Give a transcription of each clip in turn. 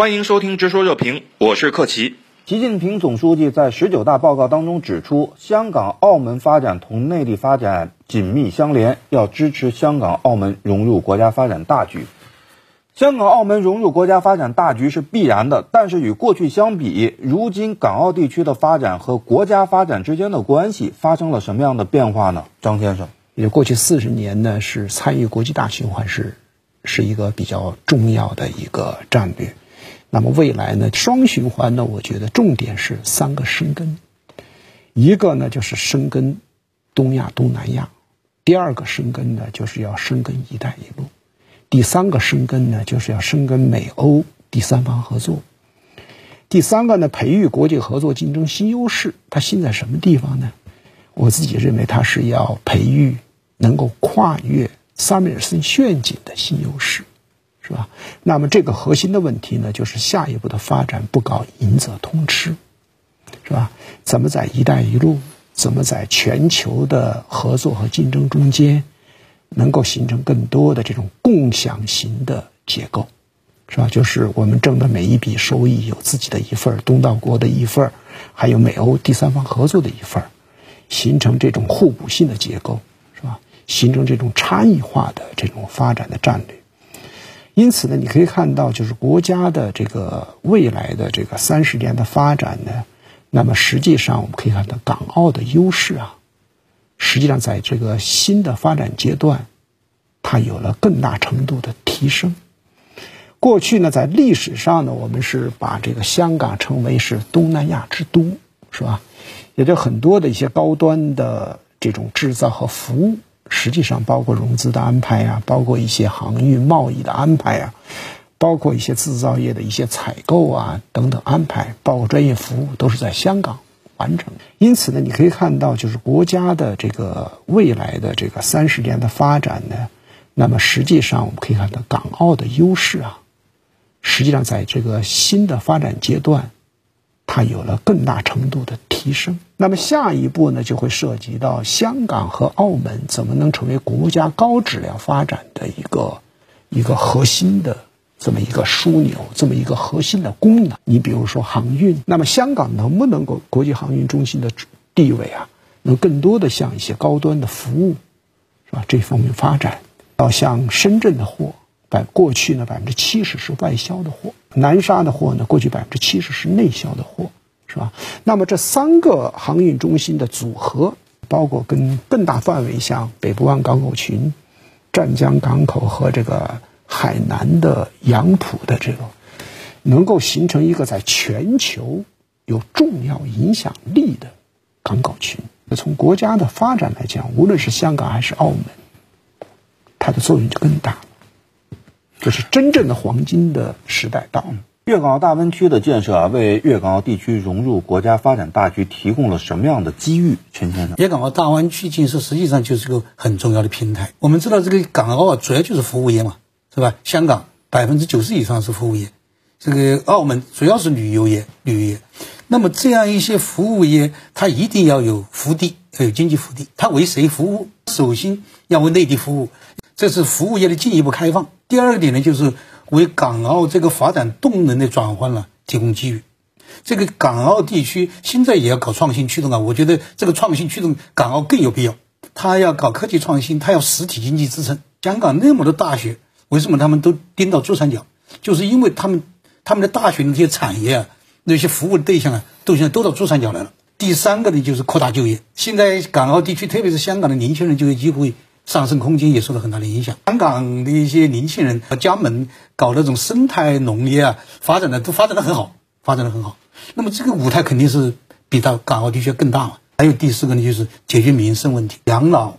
欢迎收听《直说热评》，我是克奇。习近平总书记在十九大报告当中指出，香港、澳门发展同内地发展紧密相连，要支持香港、澳门融入国家发展大局。香港、澳门融入国家发展大局是必然的，但是与过去相比，如今港澳地区的发展和国家发展之间的关系发生了什么样的变化呢？张先生，也过去四十年呢，是参与国际大循环是是一个比较重要的一个战略。那么未来呢？双循环呢？我觉得重点是三个深耕，一个呢就是深耕东亚、东南亚；第二个深耕呢就是要深耕“一带一路”；第三个深耕呢就是要深耕美欧第三方合作。第三个呢，培育国际合作竞争新优势。它新在什么地方呢？我自己认为，它是要培育能够跨越萨米尔森陷阱的新优势。是吧？那么这个核心的问题呢，就是下一步的发展不搞赢者通吃，是吧？怎么在“一带一路”怎么在全球的合作和竞争中间，能够形成更多的这种共享型的结构，是吧？就是我们挣的每一笔收益有自己的一份东道国的一份还有美欧第三方合作的一份形成这种互补性的结构，是吧？形成这种差异化的这种发展的战略。因此呢，你可以看到，就是国家的这个未来的这个三十年的发展呢，那么实际上我们可以看到，港澳的优势啊，实际上在这个新的发展阶段，它有了更大程度的提升。过去呢，在历史上呢，我们是把这个香港称为是东南亚之都，是吧？也就很多的一些高端的这种制造和服务。实际上，包括融资的安排啊，包括一些航运贸易的安排啊，包括一些制造业的一些采购啊等等安排，包括专业服务，都是在香港完成。因此呢，你可以看到，就是国家的这个未来的这个三十年的发展呢，那么实际上我们可以看到，港澳的优势啊，实际上在这个新的发展阶段，它有了更大程度的。提升，那么下一步呢，就会涉及到香港和澳门怎么能成为国家高质量发展的一个一个核心的这么一个枢纽，这么一个核心的功能。你比如说航运，那么香港能不能够国际航运中心的地位啊，能更多的向一些高端的服务，是吧？这方面发展，要像深圳的货，百过去呢百分之七十是外销的货，南沙的货呢过去百分之七十是内销的货。是吧？那么这三个航运中心的组合，包括跟更大范围像北部湾港口群、湛江港口和这个海南的杨浦的这个，能够形成一个在全球有重要影响力的港口群。从国家的发展来讲，无论是香港还是澳门，它的作用就更大。就是真正的黄金的时代到了。粤港澳大湾区的建设啊，为粤港澳地区融入国家发展大局提供了什么样的机遇？陈先生，粤港澳大湾区建设实际上就是个很重要的平台。我们知道这个港澳啊，主要就是服务业嘛，是吧？香港百分之九十以上是服务业，这个澳门主要是旅游业，旅游业。那么这样一些服务业，它一定要有腹地，要有经济腹地。它为谁服务？首先要为内地服务，这是服务业的进一步开放。第二个点呢，就是。为港澳这个发展动能的转换呢提供机遇，这个港澳地区现在也要搞创新驱动啊！我觉得这个创新驱动港澳更有必要。他要搞科技创新，他要实体经济支撑。香港那么多大学，为什么他们都盯到珠三角？就是因为他们他们的大学那些产业啊，那些服务对象啊，都现在都到珠三角来了。第三个呢，就是扩大就业。现在港澳地区，特别是香港的年轻人就业机会。上升空间也受到很大的影响。香港的一些年轻人和江门搞那种生态农业啊，发展的都发展的很好，发展的很好。那么这个舞台肯定是比到港澳地区更大嘛。还有第四个呢，就是解决民生问题，养老、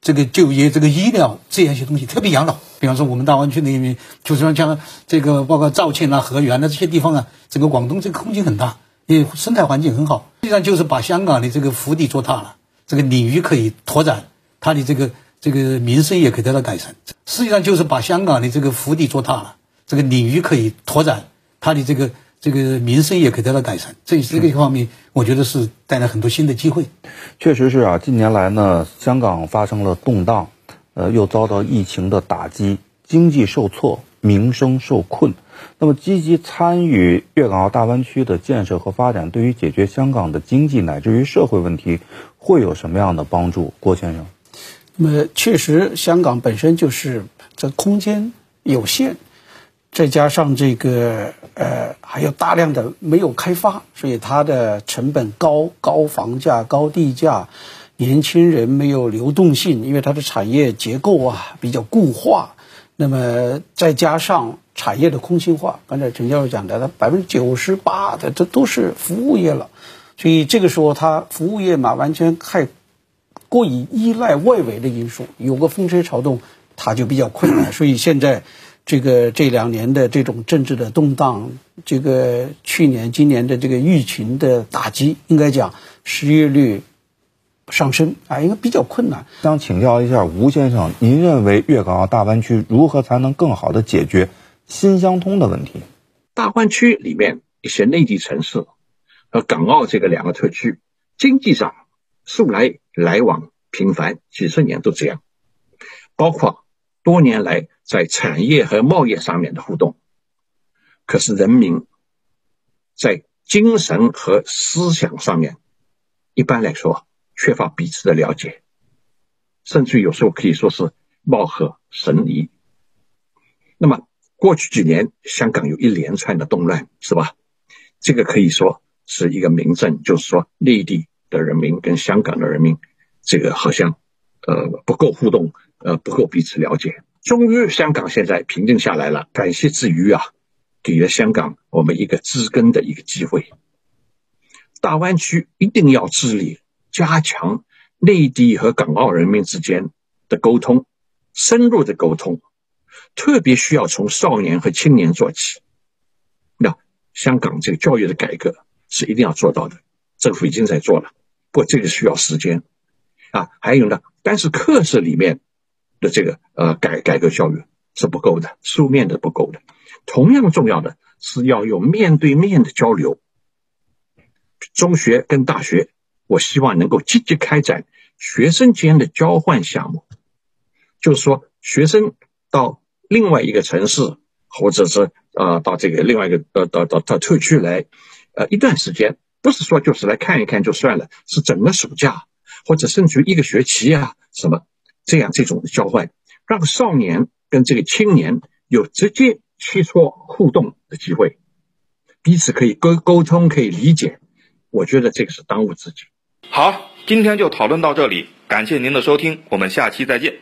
这个就业、这个医疗这样一些东西，特别养老。比方说我们大湾区那边，就是像这个包括肇庆啊、河源啊这些地方啊，整个广东这个空间很大，也生态环境很好。实际上就是把香港的这个腹地做大了，这个领域可以拓展。他的这个这个民生也可以得到改善，实际上就是把香港的这个腹地做大了，这个领域可以拓展，他的这个这个民生也可以得到改善，这这个方面我觉得是带来很多新的机会。确实是啊，近年来呢，香港发生了动荡，呃，又遭到疫情的打击，经济受挫，民生受困。那么，积极参与粤港澳大湾区的建设和发展，对于解决香港的经济乃至于社会问题，会有什么样的帮助？郭先生，那么确实，香港本身就是这空间有限，再加上这个呃还有大量的没有开发，所以它的成本高，高房价、高地价，年轻人没有流动性，因为它的产业结构啊比较固化。那么再加上产业的空心化，刚才陈教授讲的，它百分之九十八的这都是服务业了，所以这个时候它服务业嘛，完全太过于依赖外围的因素，有个风吹草动，它就比较困难。所以现在这个这两年的这种政治的动荡，这个去年、今年的这个疫情的打击，应该讲失业率。上升啊，应该比较困难。想请教一下吴先生，您认为粤港澳大湾区如何才能更好的解决新相通的问题？大湾区里面一些内地城市和港澳这个两个特区，经济上素来来往频繁，几十年都这样，包括多年来在产业和贸易上面的互动。可是人民在精神和思想上面，一般来说。缺乏彼此的了解，甚至有时候可以说是貌合神离。那么过去几年，香港有一连串的动乱，是吧？这个可以说是一个明证，就是说内地的人民跟香港的人民，这个好像呃不够互动，呃不够彼此了解。终于香港现在平静下来了，感谢之余啊，给了香港我们一个知根的一个机会。大湾区一定要治理。加强内地和港澳人民之间的沟通，深入的沟通，特别需要从少年和青年做起。那香港这个教育的改革是一定要做到的，政府已经在做了，不过这个需要时间啊。还有呢，但是课室里面的这个呃改改革教育是不够的，书面的不够的。同样重要的是要有面对面的交流，中学跟大学。我希望能够积极开展学生间的交换项目，就是说，学生到另外一个城市，或者是呃到这个另外一个呃到到到特区来，呃一段时间，不是说就是来看一看就算了，是整个暑假或者甚至于一个学期啊什么这样这种交换，让少年跟这个青年有直接切磋互动的机会，彼此可以沟沟通，可以理解，我觉得这个是当务之急。好，今天就讨论到这里，感谢您的收听，我们下期再见。